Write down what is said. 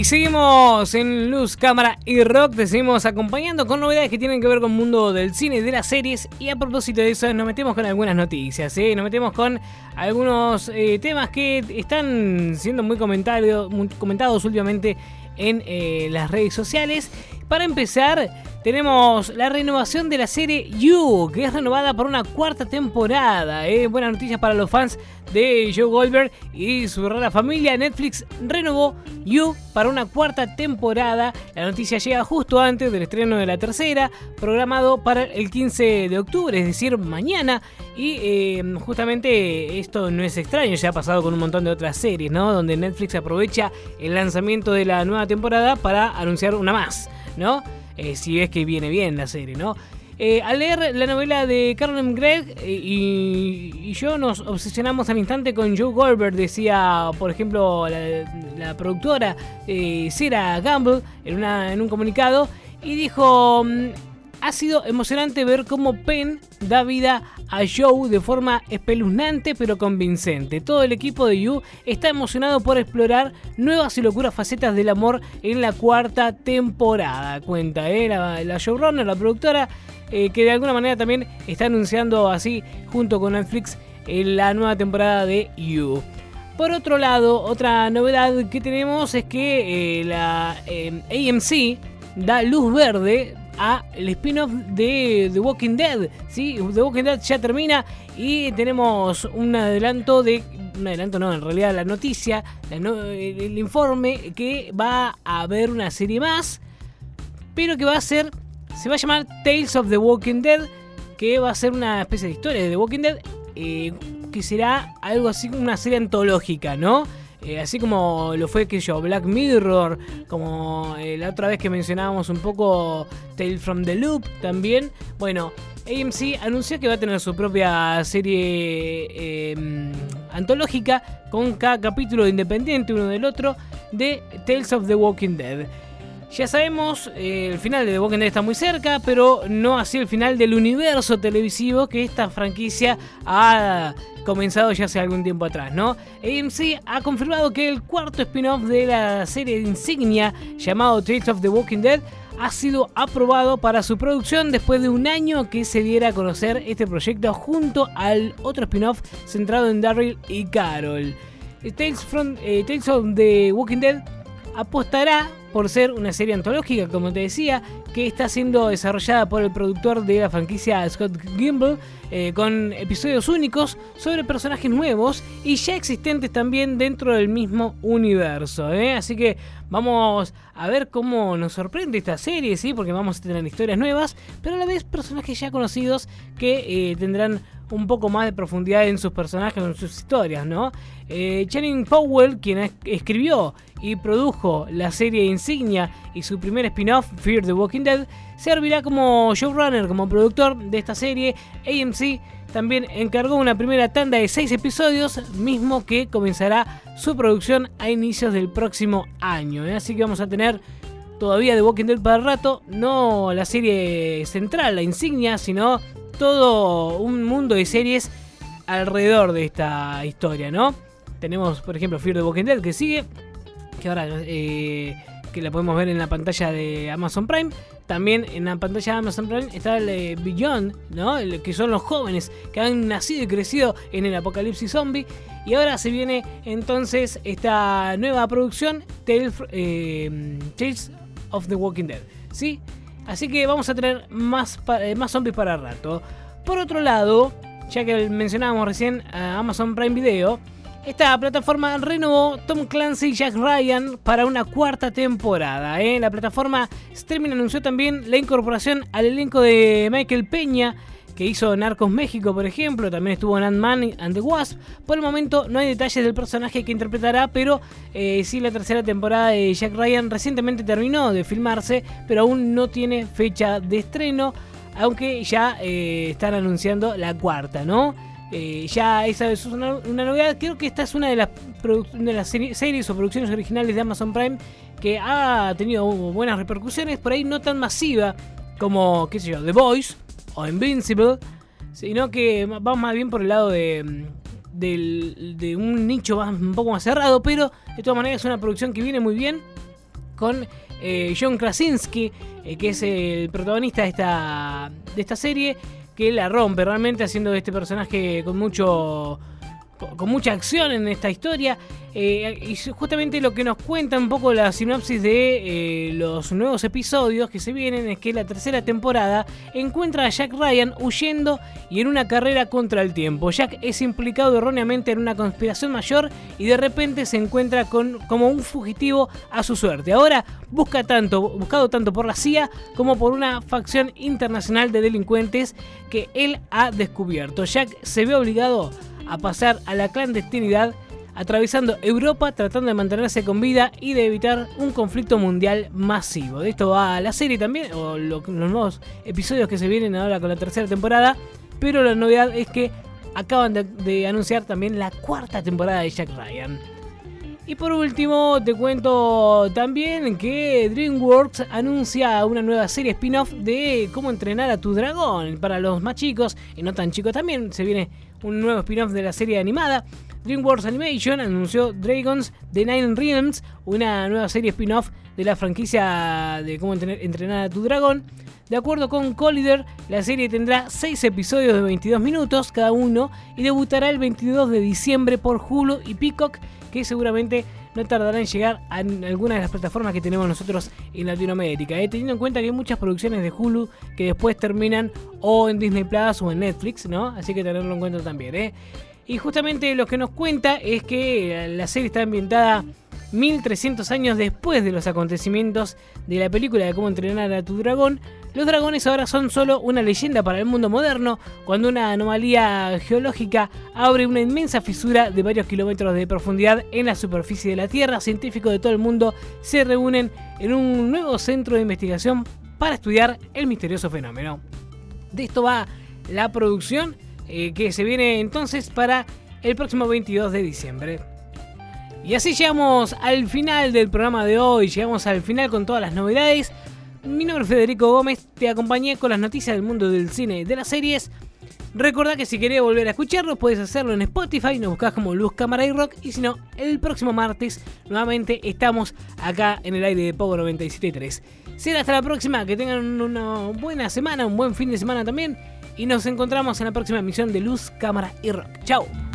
Y seguimos en Luz, Cámara y Rock. Te seguimos acompañando con novedades que tienen que ver con el mundo del cine y de las series. Y a propósito de eso, nos metemos con algunas noticias. ¿eh? Nos metemos con algunos eh, temas que están siendo muy, muy comentados últimamente en eh, las redes sociales. Para empezar, tenemos la renovación de la serie You, que es renovada por una cuarta temporada. ¿eh? Buenas noticias para los fans de Joe Goldberg y su rara familia. Netflix renovó You para una cuarta temporada. La noticia llega justo antes del estreno de la tercera, programado para el 15 de octubre, es decir, mañana. Y eh, justamente esto no es extraño, ya ha pasado con un montón de otras series, ¿no? Donde Netflix aprovecha el lanzamiento de la nueva temporada para anunciar una más, Eh, si es que viene bien la serie, ¿no? Eh, al leer la novela de Carmen Gregg eh, y, yo nos obsesionamos al instante con Joe Goldberg, decía, por ejemplo, la, productora Sarah Gamble en, en un comunicado, y dijo, mm, ha sido emocionante ver cómo Penn da vida a Joe de forma espeluznante pero convincente. Todo el equipo de You está emocionado por explorar nuevas y locuras facetas del amor en la cuarta temporada. Cuenta, ¿eh? la, showrunner, la productora, eh, que de alguna manera también está anunciando así junto con Netflix la nueva temporada de You. Por otro lado, otra novedad que tenemos es que eh, la AMC da luz verde a el spin-off de The Walking Dead. ¿sí? The Walking Dead ya termina y tenemos un adelanto de... Un adelanto no, en realidad la noticia, el, informe que va a haber una serie más, pero que va a ser... Se va a llamar Tales of the Walking Dead, que va a ser una especie de historia de The Walking Dead, eh, que será algo así como una serie antológica, ¿no? Eh, así como lo fue que yo, Black Mirror, como eh, la otra vez que mencionábamos un poco Tale from the Loop también. Bueno, AMC anunció que va a tener su propia serie em, antológica con cada capítulo independiente uno del otro de Tales of the Walking Dead. Ya sabemos, eh, el final de The Walking Dead está muy cerca, pero no así el final del universo televisivo que esta franquicia ha comenzado ya hace algún tiempo atrás, ¿no? AMC ha confirmado que el cuarto spin-off de la serie de insignia llamado Tales of the Walking Dead ha sido aprobado para su producción después de un año que se diera a conocer este proyecto junto al otro spin-off centrado en Daryl y Carol. Tales, from, eh, Tales of the Walking Dead apostará por ser una serie antológica, como te decía, que está siendo desarrollada por el productor de la franquicia Scott Gimble, eh, con episodios únicos sobre personajes nuevos y ya existentes también dentro del mismo universo. ¿eh? Así que vamos a ver cómo nos sorprende esta serie, ¿sí? porque vamos a tener historias nuevas, pero a la vez personajes ya conocidos que eh, tendrán un poco más de profundidad en sus personajes, en sus historias, ¿no? Eh, Channing Powell, quien escribió y produjo la serie insignia y su primer spin-off, Fear the Walking Dead, servirá como showrunner, como productor de esta serie. AMC también encargó una primera tanda de 6 episodios, mismo que comenzará su producción a inicios del próximo año. ¿eh? Así que vamos a tener todavía The Walking Dead para el rato, no la serie central, la insignia, sino todo un mundo de series alrededor de esta historia, ¿no? Tenemos, por ejemplo, Fear the Walking Dead que sigue, que ahora eh, que la podemos ver en la pantalla de Amazon Prime. También en la pantalla de Amazon Prime está el eh, Beyond, ¿no? que son los jóvenes que han nacido y crecido en el apocalipsis zombie. Y ahora se viene entonces esta nueva producción, Tales, eh, Tales of the Walking Dead. ¿Sí? Así que vamos a tener más, eh, más zombies para rato. Por otro lado, ya que mencionábamos recién a Amazon Prime Video, esta plataforma renovó Tom Clancy y Jack Ryan para una cuarta temporada. ¿eh? La plataforma Streaming anunció también la incorporación al elenco de Michael Peña que hizo Narcos México, por ejemplo, también estuvo en Ant-Man and the Wasp. Por el momento no hay detalles del personaje que interpretará, pero eh, sí la tercera temporada de Jack Ryan recientemente terminó de filmarse, pero aún no tiene fecha de estreno, aunque ya eh, están anunciando la cuarta, ¿no? Eh, ya esa es una, novedad. Creo que esta es una de las, de las series o producciones originales de Amazon Prime que ha tenido buenas repercusiones, por ahí no tan masiva como, qué sé yo, The Voice o Invincible, sino que vamos más bien por el lado de, de un nicho un poco más cerrado, pero de todas maneras es una producción que viene muy bien con eh, John Krasinski, eh, que es el protagonista de esta, de esta serie, que la rompe realmente haciendo este personaje con mucho con mucha acción en esta historia. Eh, y justamente lo que nos cuenta un poco la sinopsis de eh, los nuevos episodios que se vienen es que la tercera temporada encuentra a Jack Ryan huyendo y en una carrera contra el tiempo. Jack es implicado erróneamente en una conspiración mayor y de repente se encuentra con, como un fugitivo a su suerte. Ahora busca tanto, buscado tanto por la CIA como por una facción internacional de delincuentes que él ha descubierto. Jack se ve obligado a pasar a la clandestinidad atravesando Europa tratando de mantenerse con vida y de evitar un conflicto mundial masivo. De esto va la serie también, o los nuevos episodios que se vienen ahora con la tercera temporada, pero la novedad es que acaban de, de anunciar también la cuarta temporada de Jack Ryan. Y por último, te cuento también que DreamWorks anuncia una nueva serie spin-off de cómo entrenar a tu dragón. Para los más chicos y no tan chicos también se viene un nuevo spin-off de la serie animada. DreamWorks Animation anunció Dragons The Nine Realms, una nueva serie spin-off de la franquicia de cómo entrenar a tu dragón. De acuerdo con Collider, la serie tendrá 6 episodios de 22 minutos cada uno y debutará el 22 de diciembre por Hulu y Peacock, que seguramente no tardará en llegar a alguna de las plataformas que tenemos nosotros en Latinoamérica. ¿eh? Teniendo en cuenta que hay muchas producciones de Hulu que después terminan o en Disney Plus o en Netflix, ¿no? Así que tenerlo en cuenta también. ¿eh? Y justamente lo que nos cuenta es que la serie está ambientada 1300 años después de los acontecimientos de la película de cómo entrenar a tu dragón, los dragones ahora son solo una leyenda para el mundo moderno cuando una anomalía geológica abre una inmensa fisura de varios kilómetros de profundidad en la superficie de la Tierra. Científicos de todo el mundo se reúnen en un nuevo centro de investigación para estudiar el misterioso fenómeno. De esto va la producción eh, que se viene entonces para el próximo 22 de diciembre. Y así llegamos al final del programa de hoy, llegamos al final con todas las novedades. Mi nombre es Federico Gómez, te acompañé con las noticias del mundo del cine y de las series. Recordá que si querés volver a escucharlo, puedes hacerlo en Spotify, nos buscas como Luz, Cámara y Rock. Y si no, el próximo martes nuevamente estamos acá en el aire de Pogo 97.3. Será hasta la próxima, que tengan una buena semana, un buen fin de semana también. Y nos encontramos en la próxima emisión de Luz, Cámara y Rock. Chao.